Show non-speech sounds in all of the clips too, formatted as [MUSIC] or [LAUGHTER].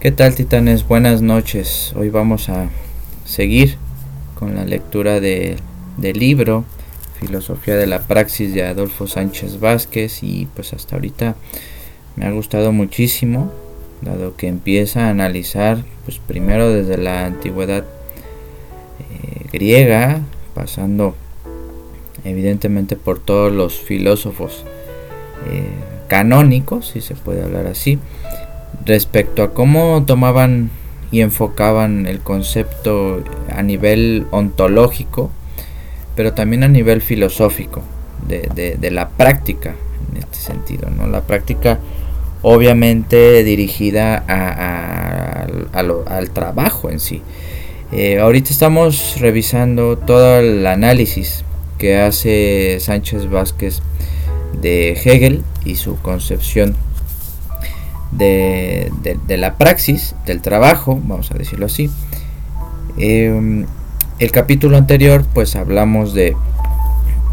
¿Qué tal titanes? Buenas noches. Hoy vamos a seguir con la lectura de, del libro Filosofía de la Praxis de Adolfo Sánchez Vázquez y pues hasta ahorita me ha gustado muchísimo dado que empieza a analizar pues primero desde la antigüedad eh, griega pasando evidentemente por todos los filósofos eh, canónicos si se puede hablar así respecto a cómo tomaban y enfocaban el concepto a nivel ontológico, pero también a nivel filosófico, de, la práctica en este sentido, ¿no? La práctica obviamente dirigida al trabajo en sí. Eh, ahorita estamos revisando todo el análisis que hace Sánchez Vázquez de Hegel y su concepción de, la praxis, del trabajo, vamos a decirlo así. Em, el capítulo anterior pues hablamos de,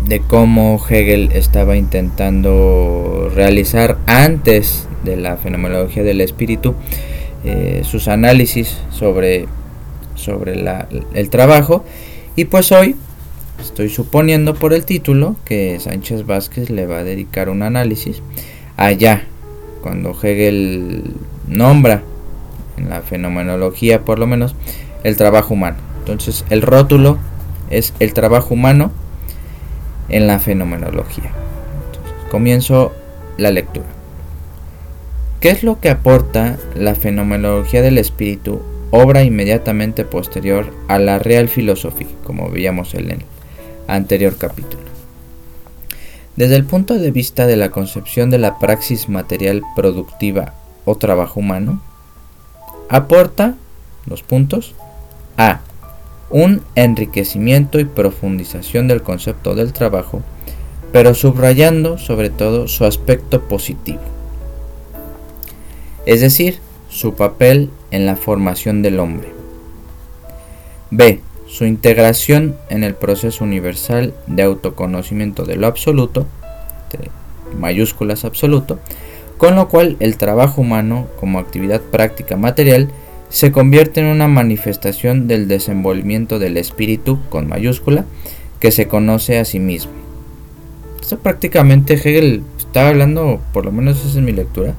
de cómo Hegel estaba intentando realizar antes de la fenomenología del espíritu eh, sus análisis sobre, sobre el trabajo y pues hoy estoy suponiendo por el título que Sánchez Vázquez le va a dedicar un análisis allá cuando Hegel nombra, en la fenomenología por lo menos, el trabajo humano. Entonces el rótulo es el trabajo humano en la fenomenología. comienzo la lectura. ¿Qué es lo que aporta la fenomenología del espíritu, obra inmediatamente posterior a la real filosofía, como veíamos en el anterior capítulo? Desde el punto de vista de la concepción de la praxis material productiva o trabajo humano, aporta los puntos a un enriquecimiento y profundización del concepto del trabajo, pero subrayando sobre todo su aspecto positivo, es decir, su papel en la formación del hombre. B su integración en el proceso universal de autoconocimiento de lo absoluto, mayúsculas absoluto, con lo cual el trabajo humano como actividad práctica material se convierte en una manifestación del desenvolvimiento del espíritu con mayúscula que se conoce a sí mismo. Esto prácticamente Hegel está hablando, por lo menos esa es mi lectura,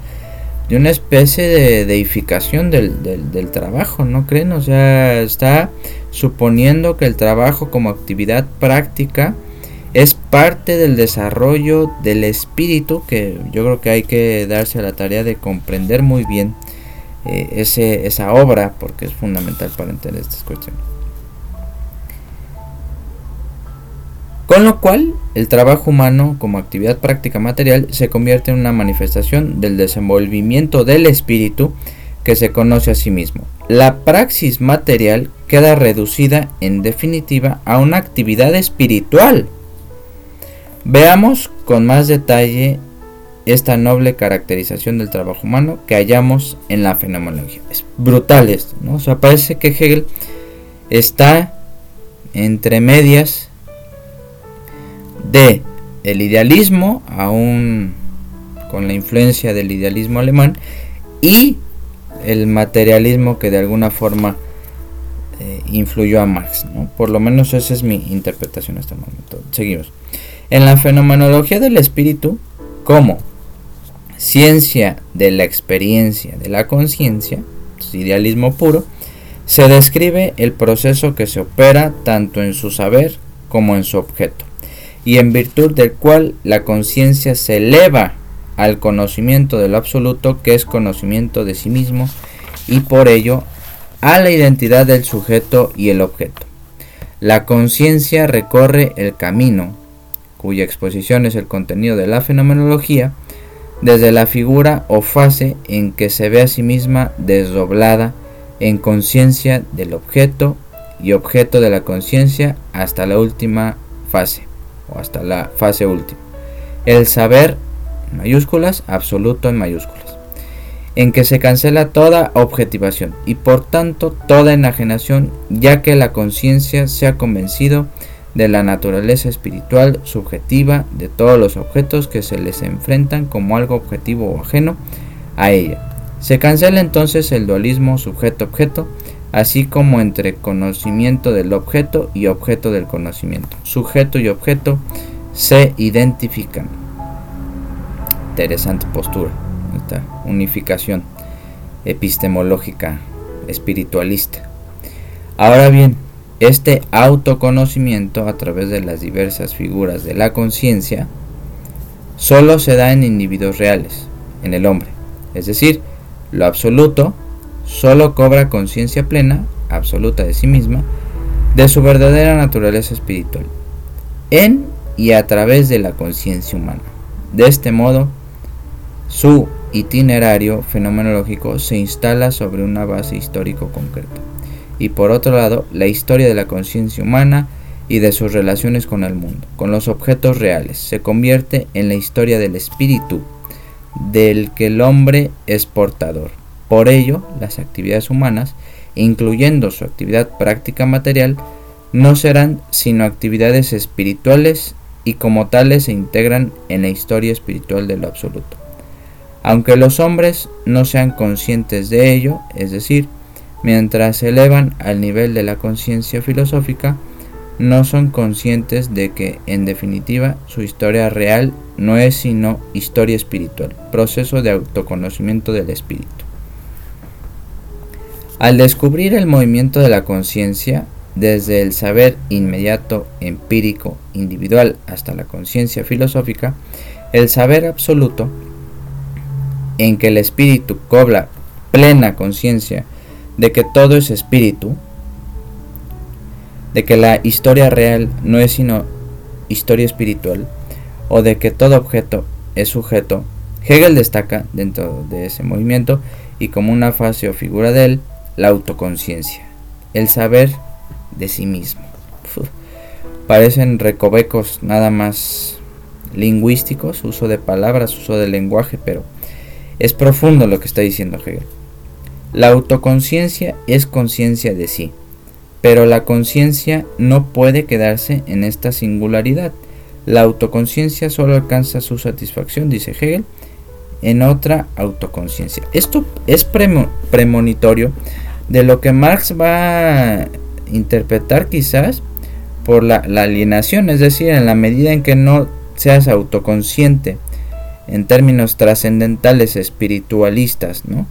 de una especie de deificación del, del, trabajo, ¿no creen? O sea, está suponiendo que el trabajo como actividad práctica es parte del desarrollo del espíritu, que yo creo que hay que darse a la tarea de comprender muy bien eh, ese, esa obra, porque es fundamental para entender estas cuestiones. Con lo cual, el trabajo humano como actividad práctica material se convierte en una manifestación del desenvolvimiento del espíritu que se conoce a sí mismo. La praxis material queda reducida en definitiva a una actividad espiritual. Veamos con más detalle esta noble caracterización del trabajo humano que hallamos en la fenomenología. Es brutal esto, ¿no? O sea, parece que Hegel está entre medias de el idealismo, aún con la influencia del idealismo alemán, y el materialismo que de alguna forma eh, influyó a Marx. Por lo menos esa es mi interpretación hasta el momento. Seguimos. En la fenomenología del espíritu, como ciencia de la experiencia de la conciencia, idealismo puro, se describe el proceso que se opera tanto en su saber como en su objeto y en virtud del cual la conciencia se eleva al conocimiento de lo absoluto que es conocimiento de sí mismo y por ello a la identidad del sujeto y el objeto. La conciencia recorre el camino, cuya exposición es el contenido de la fenomenología, desde la figura o fase en que se ve a sí misma desdoblada en conciencia del objeto y objeto de la conciencia hasta la última fase, o hasta la fase última. El saber, en mayúsculas, absoluto en mayúsculas, en que se cancela toda objetivación y por tanto toda enajenación, ya que la conciencia se ha convencido de la naturaleza espiritual subjetiva de todos los objetos que se les enfrentan como algo objetivo o ajeno a ella, Se cancela entonces el dualismo sujeto-objeto, así como entre conocimiento del objeto y objeto del conocimiento. Sujeto y objeto se identifican. Interesante postura, esta unificación epistemológica espiritualista. Ahora bien, este autoconocimiento a través de las diversas figuras de la conciencia solo se da en individuos reales, en el hombre. Es decir, lo absoluto solo cobra conciencia plena, absoluta de sí misma, de su verdadera naturaleza espiritual, en y a través de la conciencia humana. De este modo, su itinerario fenomenológico se instala sobre una base histórico concreta. Y por otro lado, la historia de la conciencia humana y de sus relaciones con el mundo, con los objetos reales, se convierte en la historia del espíritu, del que el hombre es portador. Por ello, las actividades humanas, incluyendo su actividad práctica material, no serán sino actividades espirituales y como tales se integran en la historia espiritual de lo absoluto. Aunque los hombres no sean conscientes de ello, es decir, mientras se elevan al nivel de la conciencia filosófica, no son conscientes de que, en definitiva, su historia real no es sino historia espiritual, proceso de autoconocimiento del espíritu. Al descubrir el movimiento de la conciencia, desde el saber inmediato, empírico, individual, hasta la conciencia filosófica, el saber absoluto, en que el espíritu cobra plena conciencia de que todo es espíritu, de que la historia real no es sino historia espiritual, o de que todo objeto es sujeto, Hegel destaca dentro de ese movimiento y como una fase o figura de él, la autoconciencia, el saber de sí mismo. parecen recovecos nada más lingüísticos, uso de palabras, uso de lenguaje, pero es profundo lo que está diciendo Hegel. La autoconciencia es conciencia de sí, pero la conciencia no puede quedarse en esta singularidad. La autoconciencia solo alcanza su satisfacción, dice Hegel, en otra autoconciencia. Esto es premonitorio de lo que Marx va a interpretar quizás por la, alienación, es decir, en la medida en que no seas autoconsciente en términos trascendentales espiritualistas, ¿no?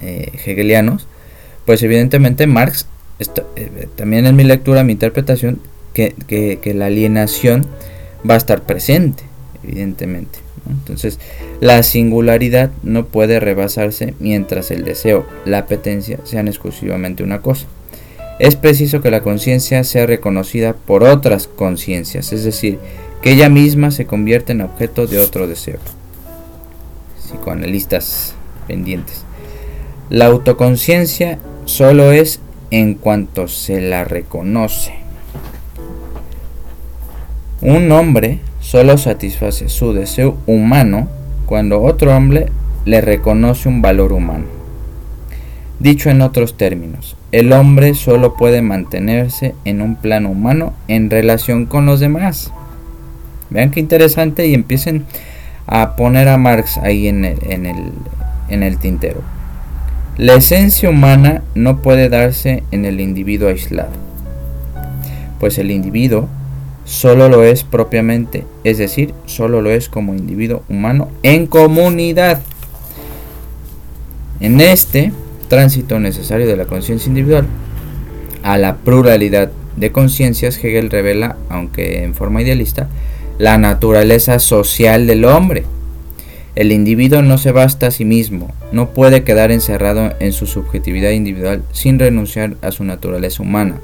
Eh, hegelianos, pues evidentemente Marx, eh, también en mi lectura, mi interpretación, que, que, la alienación va a estar presente, evidentemente. Entonces, la singularidad no puede rebasarse mientras el deseo, la apetencia sean exclusivamente una cosa. Es preciso que la conciencia sea reconocida por otras conciencias, es decir, que ella misma se convierta en objeto de otro deseo. Psicoanalistas pendientes. La autoconciencia solo es en cuanto se la reconoce. Un hombre solo satisface su deseo humano cuando otro hombre le reconoce un valor humano. Dicho en otros términos, el hombre solo puede mantenerse en un plano humano en relación con los demás. Vean qué interesante y empiecen a poner a Marx ahí en el, tintero. La esencia humana no puede darse en el individuo aislado, pues el individuo solo lo es propiamente, es decir, solo lo es como individuo humano en comunidad. En este tránsito necesario de la conciencia individual a la pluralidad de conciencias, Hegel revela, aunque en forma idealista, la naturaleza social del hombre el individuo no se basta a sí mismo, no puede quedar encerrado en su subjetividad individual sin renunciar a su naturaleza humana,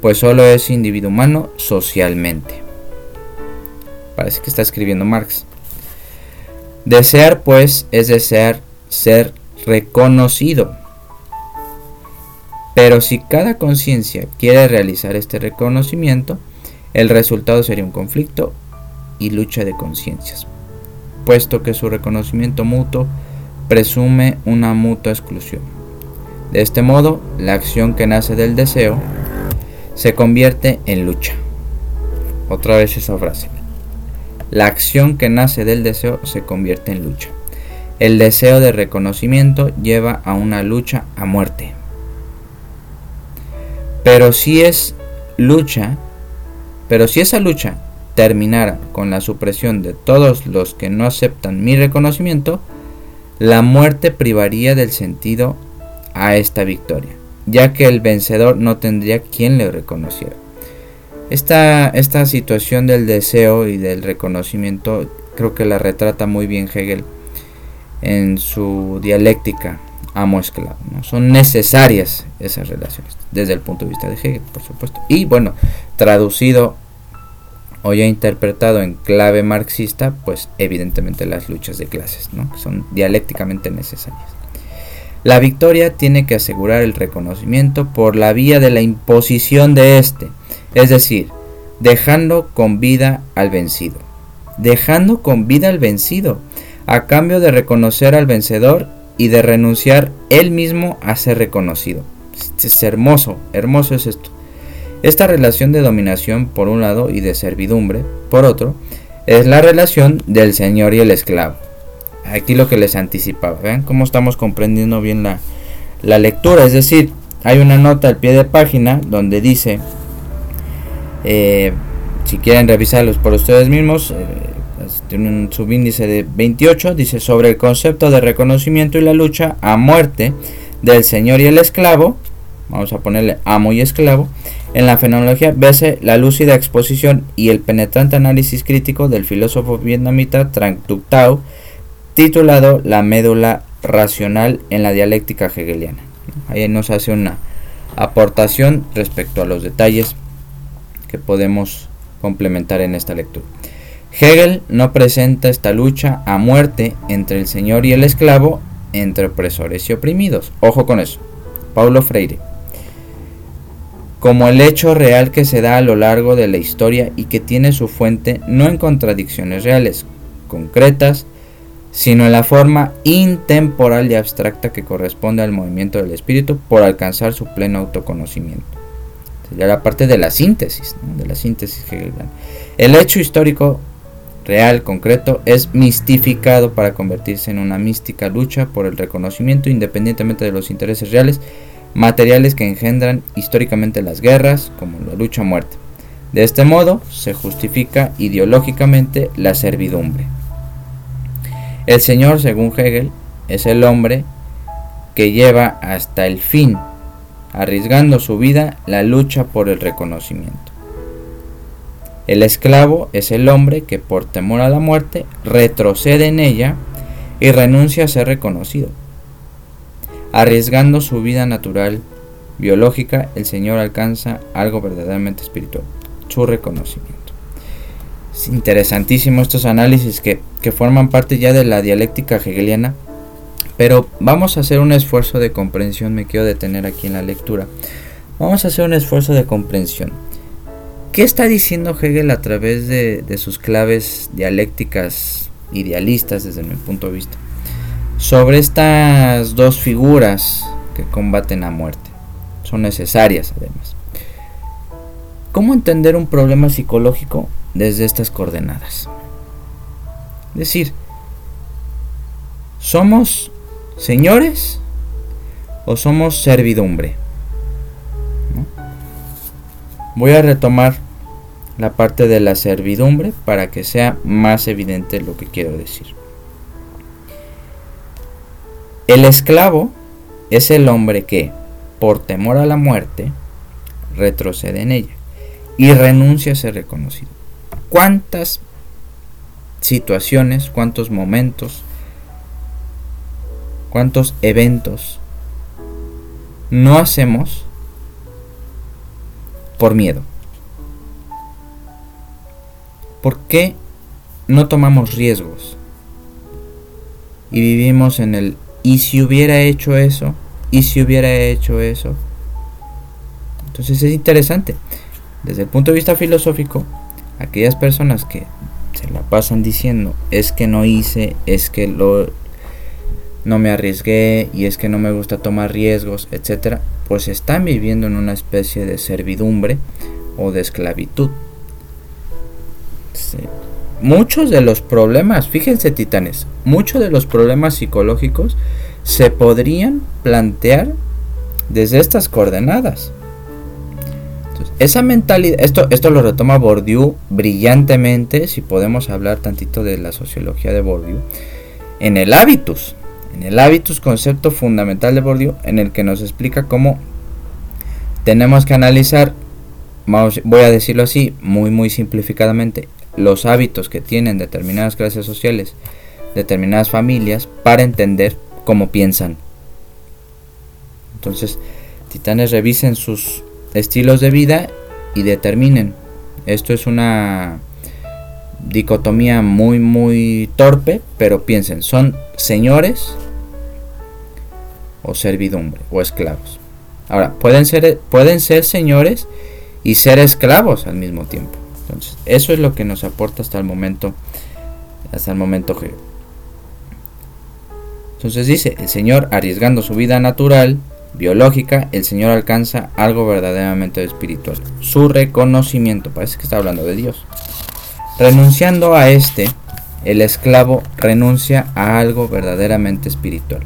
pues solo es individuo humano socialmente. Parece que está escribiendo Marx. Desear, pues, es desear ser reconocido. Pero si cada conciencia quiere realizar este reconocimiento, el resultado sería un conflicto y lucha de conciencias puesto que su reconocimiento mutuo presume una mutua exclusión. De este modo, la acción que nace del deseo se convierte en lucha. Otra vez esa frase. La acción que nace del deseo se convierte en lucha. El deseo de reconocimiento lleva a una lucha a muerte. Pero si es lucha, pero si esa lucha terminara con la supresión de todos los que no aceptan mi reconocimiento, la muerte privaría del sentido a esta victoria, ya que el vencedor no tendría quien le reconociera. Esta, esta situación del deseo y del reconocimiento creo que la retrata muy bien Hegel en su dialéctica amo-esclavo. ¿no? Son necesarias esas relaciones desde el punto de vista de Hegel, por supuesto. Y bueno, traducido o ya interpretado en clave marxista, pues evidentemente las luchas de clases, ¿no? son dialécticamente necesarias. La victoria tiene que asegurar el reconocimiento por la vía de la imposición de éste, es decir, dejando con vida al vencido. Dejando con vida al vencido, a cambio de reconocer al vencedor y de renunciar él mismo a ser reconocido. Es hermoso, hermoso es esto. Esta relación de dominación por un lado y de servidumbre por otro es la relación del señor y el esclavo aquí lo que les anticipaba. Vean cómo estamos comprendiendo bien la, la lectura. Es decir, hay una nota al pie de página donde dice, eh, si quieren revisarlos por ustedes mismos, eh, pues, tiene un subíndice de 28, dice sobre el concepto de reconocimiento y la lucha a muerte del señor y el esclavo, vamos a ponerle amo y esclavo, en la fenomenología vese la lúcida exposición y el penetrante análisis crítico del filósofo vietnamita Trang Duc Tao, titulado La médula racional en la dialéctica hegeliana. Ahí nos hace una aportación respecto a los detalles que podemos complementar en esta lectura. Hegel no presenta esta lucha a muerte entre el señor y el esclavo, entre opresores y oprimidos. Ojo con eso. Paulo Freire. Como el hecho real que se da a lo largo de la historia y que tiene su fuente no en contradicciones reales, concretas, sino en la forma intemporal y abstracta que corresponde al movimiento del espíritu por alcanzar su pleno autoconocimiento. Sería la parte de la síntesis, de la síntesis El hecho histórico real, concreto, es mistificado para convertirse en una mística lucha por el reconocimiento independientemente de los intereses reales, materiales que engendran históricamente las guerras, como la lucha a muerte. De este modo se justifica ideológicamente la servidumbre. El Señor, según Hegel, es el hombre que lleva hasta el fin, arriesgando su vida, la lucha por el reconocimiento. El esclavo es el hombre que por temor a la muerte retrocede en ella y renuncia a ser reconocido. Arriesgando su vida natural, biológica, el Señor alcanza algo verdaderamente espiritual, su reconocimiento. Es interesantísimo estos análisis que, forman parte ya de la dialéctica hegeliana. Pero vamos a hacer un esfuerzo de comprensión, me quiero detener aquí en la lectura. Vamos a hacer un esfuerzo de comprensión. ¿Qué está diciendo Hegel a través de, de, sus claves dialécticas idealistas desde mi punto de vista? Sobre estas dos figuras que combaten a muerte. Son necesarias además. ¿Cómo entender un problema psicológico desde estas coordenadas. Es decir, ¿somos señores o somos servidumbre? Voy a retomar la parte de la servidumbre para que sea más evidente lo que quiero decir. El esclavo es el hombre que, por temor a la muerte, retrocede en ella y renuncia a ser reconocido cuántas situaciones, cuántos momentos, cuántos eventos no hacemos por miedo. ¿Por qué no tomamos riesgos? Y vivimos en el ¿y si hubiera hecho eso? ¿Y si hubiera hecho eso? Entonces es interesante. Desde el punto de vista filosófico, aquellas personas que se la pasan diciendo es que no hice, es que lo no me arriesgué y es que no me gusta tomar riesgos, etcétera, pues están viviendo en una especie de servidumbre o de esclavitud. muchos de los problemas, fíjense titanes, muchos de los problemas psicológicos se podrían plantear desde estas coordenadas. Esa mentalidad, esto, esto lo retoma Bourdieu brillantemente, si podemos hablar tantito de la sociología de Bourdieu, en el hábitus, en el hábitus, concepto fundamental de Bourdieu, en el que nos explica cómo tenemos que analizar, voy a decirlo así, muy muy simplificadamente, los hábitos que tienen determinadas clases sociales, determinadas familias, para entender cómo piensan. Entonces, titanes revisen sus estilos de vida y determinen. Esto es una dicotomía muy muy torpe, pero piensen, son señores o servidumbre o esclavos. Ahora, pueden ser, pueden ser señores y ser esclavos al mismo tiempo. Entonces, eso es lo que nos aporta hasta el momento, hasta el momento G. Entonces dice, el Señor arriesgando su vida natural, biológica, el Señor alcanza algo verdaderamente espiritual. Su reconocimiento, parece que está hablando de Dios. Renunciando a este, el esclavo renuncia a algo verdaderamente espiritual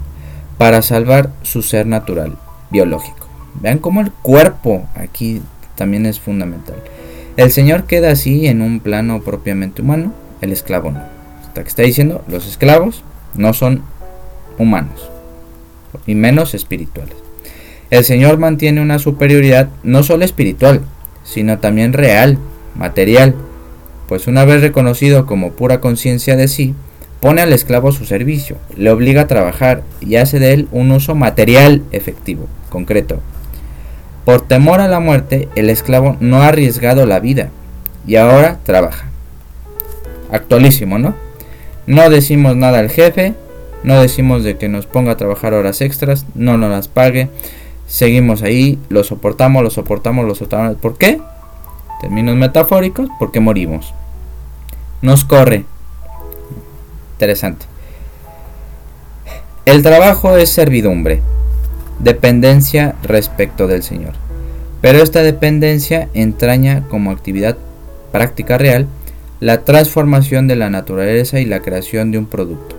para salvar su ser natural, biológico. Vean cómo el cuerpo aquí también es fundamental. El Señor queda así en un plano propiamente humano, el esclavo no. Hasta que está diciendo, los esclavos no son humanos, y menos espirituales. El Señor mantiene una superioridad no solo espiritual, sino también real, material, pues una vez reconocido como pura conciencia de sí, pone al esclavo a su servicio, le obliga a trabajar y hace de él un uso material efectivo, concreto. Por temor a la muerte, el esclavo no ha arriesgado la vida y ahora trabaja. Actualísimo, ¿no? No decimos nada al jefe, no decimos de que nos ponga a trabajar horas extras, no nos las pague. Seguimos ahí, lo soportamos, lo soportamos, lo soportamos. ¿Por qué? Términos metafóricos, porque morimos. Nos corre. Interesante. El trabajo es servidumbre, dependencia respecto del Señor. Pero esta dependencia entraña como actividad práctica real la transformación de la naturaleza y la creación de un producto.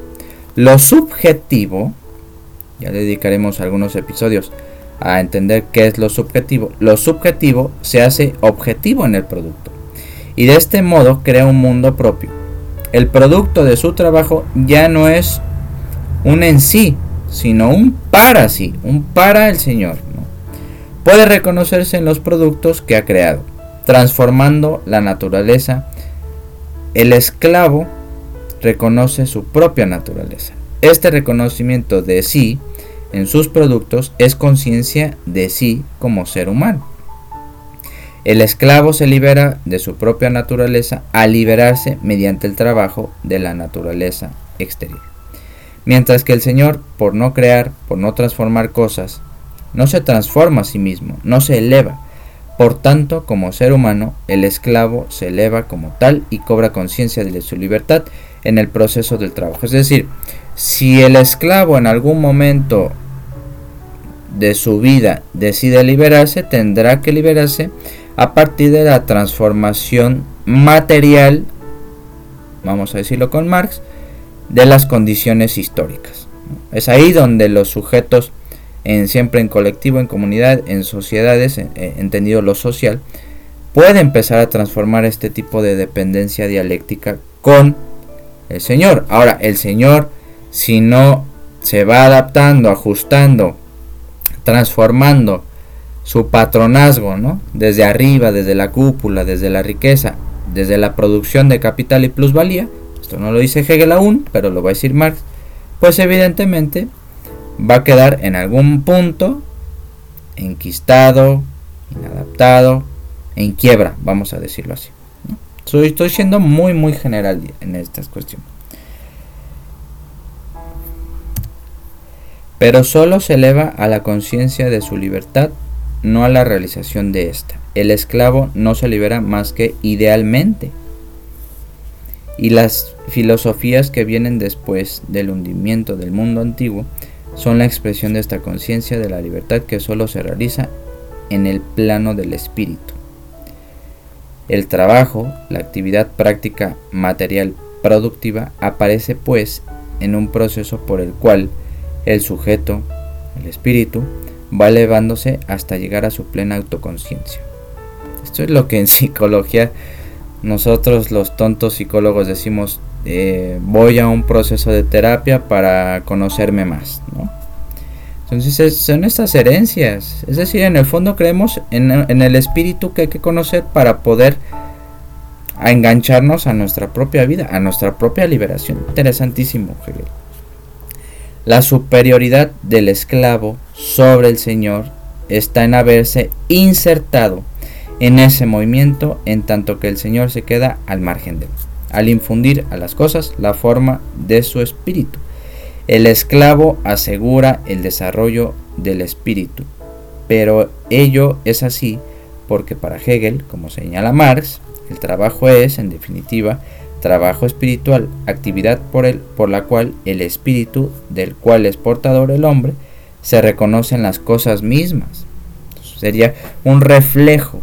Lo subjetivo, ya dedicaremos algunos episodios a entender qué es lo subjetivo. Lo subjetivo se hace objetivo en el producto y de este modo crea un mundo propio. El producto de su trabajo ya no es un en sí, sino un para sí, un para el Señor. Puede reconocerse en los productos que ha creado, transformando la naturaleza. El esclavo reconoce su propia naturaleza. Este reconocimiento de sí en sus productos es conciencia de sí como ser humano. El esclavo se libera de su propia naturaleza al liberarse mediante el trabajo de la naturaleza exterior. Mientras que el Señor, por no crear, por no transformar cosas, no se transforma a sí mismo, no se eleva, por tanto, como ser humano, el esclavo se eleva como tal y cobra conciencia de su libertad en el proceso del trabajo. Es decir, si el esclavo en algún momento de su vida decide liberarse, tendrá que liberarse a partir de la transformación material, vamos a decirlo con Marx, de las condiciones históricas. Es ahí donde los sujetos en, siempre en colectivo, en comunidad, en sociedades, entendido lo social, puede empezar a transformar este tipo de dependencia dialéctica con el Señor. Ahora, el Señor, si no se va adaptando, ajustando, transformando su patronazgo, ¿no? Desde arriba, desde la cúpula, desde la riqueza, desde la producción de capital y plusvalía, esto no lo dice Hegel aún, pero lo va a decir Marx, pues evidentemente va a quedar en algún punto enquistado, inadaptado, en quiebra, vamos a decirlo así. Estoy siendo muy, muy general en estas cuestiones. Pero solo se eleva a la conciencia de su libertad, no a la realización de ésta. El esclavo no se libera más que idealmente. Y las filosofías que vienen después del hundimiento del mundo antiguo son la expresión de esta conciencia de la libertad que solo se realiza en el plano del espíritu. El trabajo, la actividad práctica material productiva, aparece pues en un proceso por el cual el sujeto, el espíritu, va elevándose hasta llegar a su plena autoconciencia. Esto es lo que en [LAUGHS] psicología nosotros los tontos psicólogos decimos eh, voy a un proceso de terapia para conocerme más. ¿no? Entonces son estas herencias. Es decir, en el fondo creemos en, el espíritu que hay que conocer para poder engancharnos a nuestra propia vida, a nuestra propia liberación. Interesantísimo, La superioridad del esclavo sobre el Señor está en haberse insertado en ese movimiento en tanto que el Señor se queda al margen de él, al infundir a las cosas la forma de su espíritu. El esclavo asegura el desarrollo del espíritu, pero ello es así porque para Hegel, como señala Marx, el trabajo es, en definitiva, trabajo espiritual, actividad por, el, por la cual el espíritu del cual es portador el hombre se reconoce en las cosas mismas. sería un reflejo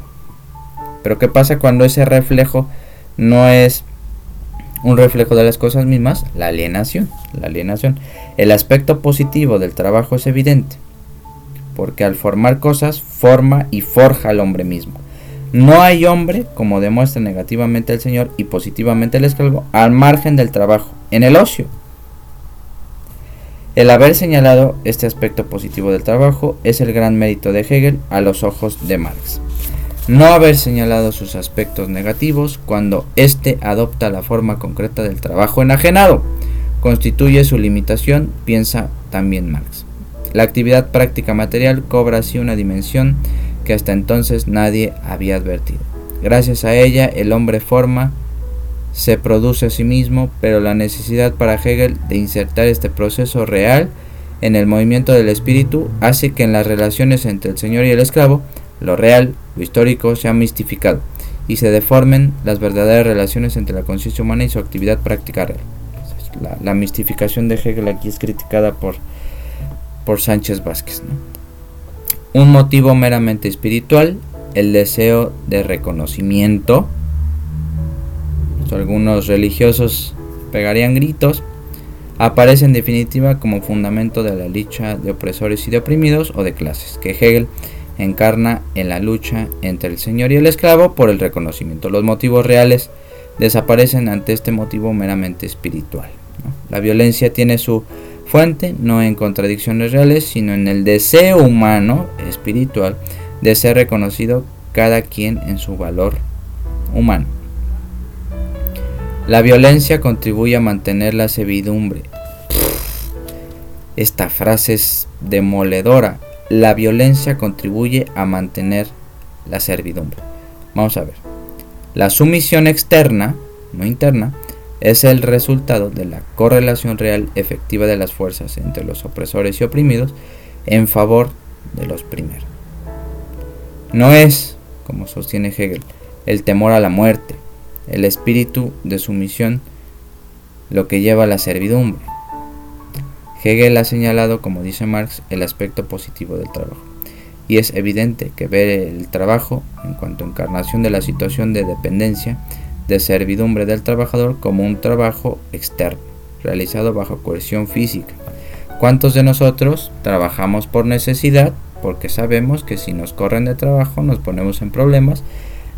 pero ¿qué pasa cuando ese reflejo no es un reflejo de las cosas mismas? La alienación. La alienación. El aspecto positivo del trabajo es evidente, porque al formar cosas forma y forja al hombre mismo. No hay hombre, como demuestra negativamente el Señor y positivamente el esclavo, al margen del trabajo, en el ocio. El haber señalado este aspecto positivo del trabajo es el gran mérito de Hegel a los ojos de Marx no haber señalado sus aspectos negativos cuando éste adopta la forma concreta del trabajo enajenado. Constituye su limitación, piensa también Marx. La actividad práctica material cobra así una dimensión que hasta entonces nadie había advertido. Gracias a ella el hombre forma, se produce a sí mismo, pero la necesidad para Hegel de insertar este proceso real en el movimiento del espíritu hace que en las relaciones entre el señor y el esclavo lo real, lo histórico se ha mistificado y se deformen las verdaderas relaciones entre la conciencia humana y su actividad práctica real. La, mistificación de Hegel aquí es criticada por, por Sánchez Vázquez. Un motivo meramente espiritual, el deseo de reconocimiento. Algunos religiosos pegarían gritos. Aparece en definitiva como fundamento de la lucha de opresores y de oprimidos o de clases, que Hegel encarna en la lucha entre el señor y el esclavo por el reconocimiento. Los motivos reales desaparecen ante este motivo meramente espiritual. La violencia tiene su fuente no en contradicciones reales, sino en el deseo humano, espiritual, de ser reconocido cada quien en su valor humano. La violencia contribuye a mantener la servidumbre. Esta frase es demoledora la violencia contribuye a mantener la servidumbre. Vamos a ver. La sumisión externa, no interna, es el resultado de la correlación real efectiva de las fuerzas entre los opresores y oprimidos en favor de los primeros. No es, como sostiene Hegel, el temor a la muerte, el espíritu de sumisión lo que lleva a la servidumbre, Hegel ha señalado, como dice Marx, el aspecto positivo del trabajo. Y es evidente que ver el trabajo, en cuanto a encarnación de la situación de dependencia, de servidumbre del trabajador, como un trabajo externo, realizado bajo coerción física. ¿Cuántos de nosotros trabajamos por necesidad? Porque sabemos que si nos corren de trabajo nos ponemos en problemas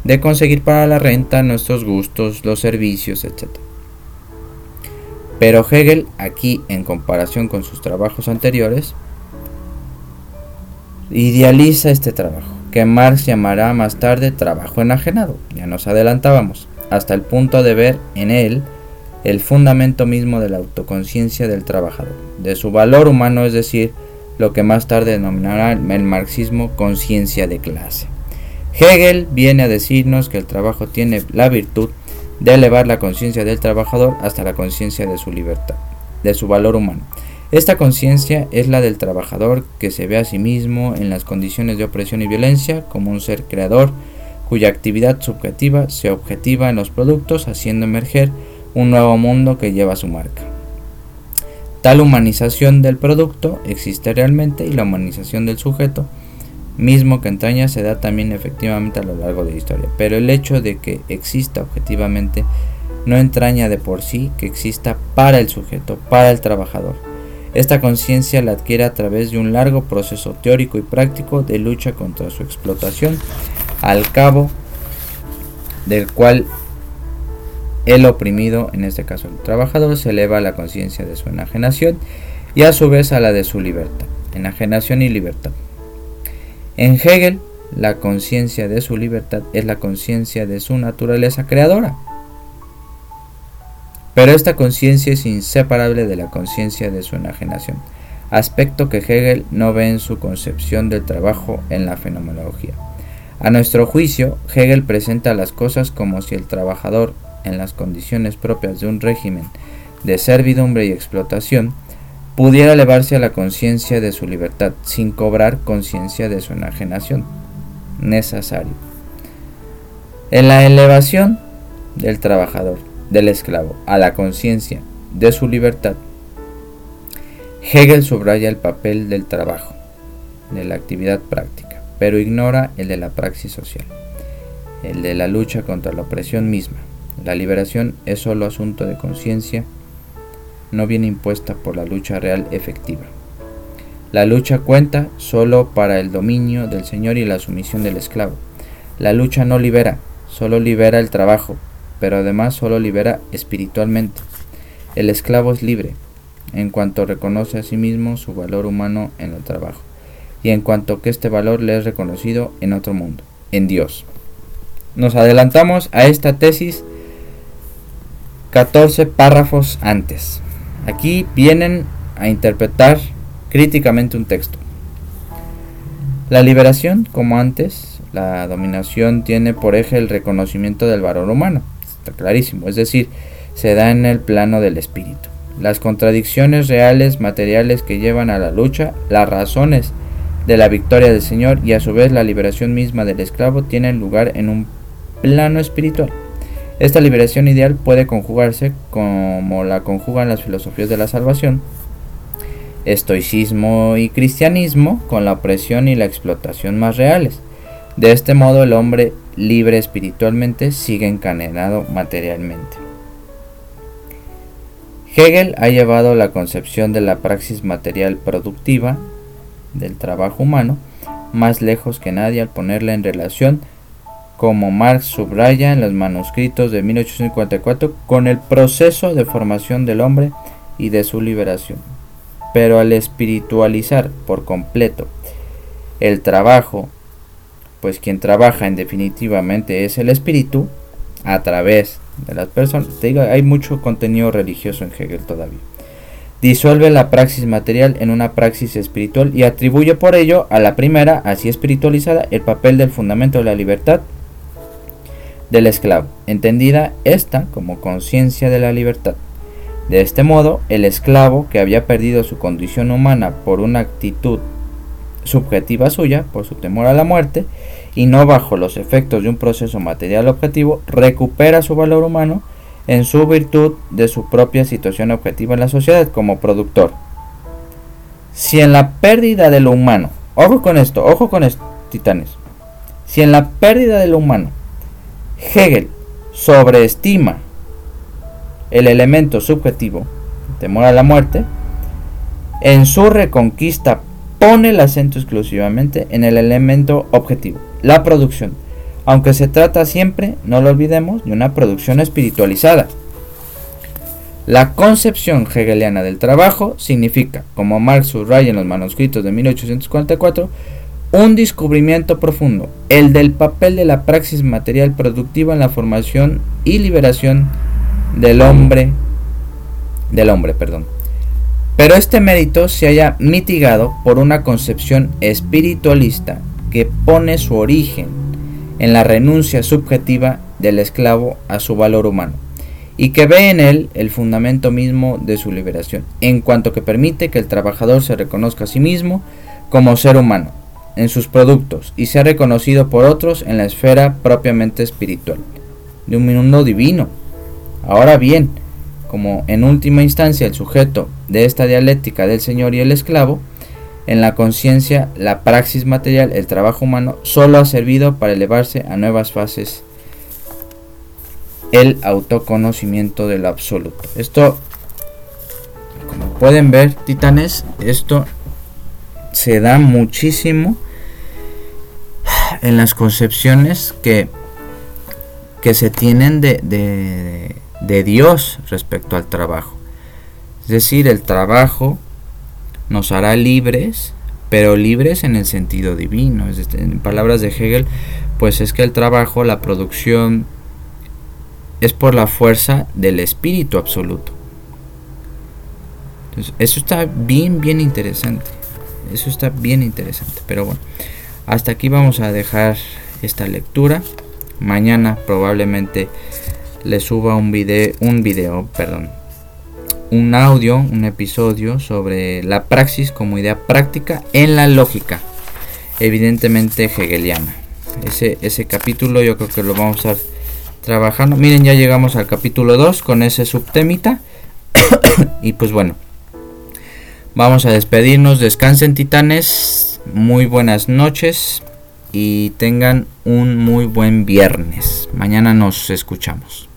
de conseguir para la renta nuestros gustos, los servicios, etc. Pero Hegel, aquí en comparación con sus trabajos anteriores, idealiza este trabajo, que Marx llamará más tarde trabajo enajenado, ya nos adelantábamos, hasta el punto de ver en él el fundamento mismo de la autoconciencia del trabajador, de su valor humano, es decir, lo que más tarde denominará el marxismo conciencia de clase. Hegel viene a decirnos que el trabajo tiene la virtud de elevar la conciencia del trabajador hasta la conciencia de su libertad, de su valor humano. Esta conciencia es la del trabajador que se ve a sí mismo en las condiciones de opresión y violencia como un ser creador cuya actividad subjetiva se objetiva en los productos haciendo emerger un nuevo mundo que lleva su marca. Tal humanización del producto existe realmente y la humanización del sujeto mismo que entraña se da también efectivamente a lo largo de la historia, pero el hecho de que exista objetivamente no entraña de por sí que exista para el sujeto, para el trabajador. Esta conciencia la adquiere a través de un largo proceso teórico y práctico de lucha contra su explotación, al cabo del cual el oprimido, en este caso el trabajador, se eleva a la conciencia de su enajenación y a su vez a la de su libertad. Enajenación y libertad. En Hegel, la conciencia de su libertad es la conciencia de su naturaleza creadora. Pero esta conciencia es inseparable de la conciencia de su enajenación, aspecto que Hegel no ve en su concepción del trabajo en la fenomenología. A nuestro juicio, Hegel presenta las cosas como si el trabajador, en las condiciones propias de un régimen de servidumbre y explotación, pudiera elevarse a la conciencia de su libertad sin cobrar conciencia de su enajenación. Necesario. En la elevación del trabajador, del esclavo, a la conciencia de su libertad, Hegel subraya el papel del trabajo, de la actividad práctica, pero ignora el de la praxis social, el de la lucha contra la opresión misma. La liberación es solo asunto de conciencia no viene impuesta por la lucha real efectiva. La lucha cuenta solo para el dominio del Señor y la sumisión del esclavo. La lucha no libera, solo libera el trabajo, pero además solo libera espiritualmente. El esclavo es libre, en cuanto reconoce a sí mismo su valor humano en el trabajo, y en cuanto que este valor le es reconocido en otro mundo, en Dios. Nos adelantamos a esta tesis 14 párrafos antes. Aquí vienen a interpretar críticamente un texto. La liberación, como antes, la dominación tiene por eje el reconocimiento del valor humano. Está clarísimo, es decir, se da en el plano del espíritu. Las contradicciones reales, materiales que llevan a la lucha, las razones de la victoria del Señor y a su vez la liberación misma del esclavo tienen lugar en un plano espiritual. Esta liberación ideal puede conjugarse como la conjugan las filosofías de la salvación, estoicismo y cristianismo con la opresión y la explotación más reales. De este modo el hombre libre espiritualmente sigue encadenado materialmente. Hegel ha llevado la concepción de la praxis material productiva del trabajo humano más lejos que nadie al ponerla en relación como Marx subraya en los manuscritos de 1854, con el proceso de formación del hombre y de su liberación. Pero al espiritualizar por completo el trabajo, pues quien trabaja en definitivamente es el espíritu, a través de las personas, hay mucho contenido religioso en Hegel todavía. Disuelve la praxis material en una praxis espiritual y atribuye por ello a la primera, así espiritualizada, el papel del fundamento de la libertad del esclavo, entendida esta como conciencia de la libertad. De este modo, el esclavo que había perdido su condición humana por una actitud subjetiva suya, por su temor a la muerte, y no bajo los efectos de un proceso material objetivo, recupera su valor humano en su virtud de su propia situación objetiva en la sociedad como productor. Si en la pérdida de lo humano, ojo con esto, ojo con esto, titanes, si en la pérdida de lo humano Hegel sobreestima el elemento subjetivo, temor a la muerte, en su reconquista pone el acento exclusivamente en el elemento objetivo, la producción, aunque se trata siempre, no lo olvidemos, de una producción espiritualizada. La concepción hegeliana del trabajo significa, como Marx subraya en los manuscritos de 1844, un descubrimiento profundo, el del papel de la praxis material productiva en la formación y liberación del hombre, del hombre, perdón. Pero este mérito se haya mitigado por una concepción espiritualista que pone su origen en la renuncia subjetiva del esclavo a su valor humano y que ve en él el fundamento mismo de su liberación, en cuanto que permite que el trabajador se reconozca a sí mismo como ser humano, en sus productos y sea reconocido por otros en la esfera propiamente espiritual, de un mundo divino. Ahora bien, como en última instancia el sujeto de esta dialéctica del Señor y el esclavo, En la conciencia, la praxis material, el trabajo humano, solo ha servido para elevarse a nuevas fases el autoconocimiento del absoluto. Esto, como pueden ver, titanes, esto se da muchísimo en las concepciones que, que se tienen de, de, Dios respecto al trabajo. Es decir, el trabajo nos hará libres, pero libres en el sentido divino. En palabras de Hegel, pues es que el trabajo, la producción, es por la fuerza del espíritu absoluto. Entonces, eso está bien, bien interesante. Eso está bien interesante. Pero bueno, hasta aquí vamos a dejar esta lectura. Mañana probablemente le suba un video, un video, perdón, un audio, un episodio sobre la praxis como idea práctica en la lógica, evidentemente hegeliana. Ese, ese capítulo yo creo que lo vamos a estar trabajando. Miren, ya llegamos al capítulo 2 con ese subtemita. [COUGHS] y pues bueno, vamos a despedirnos. Descansen titanes, muy buenas noches y tengan un muy buen viernes. Mañana nos escuchamos.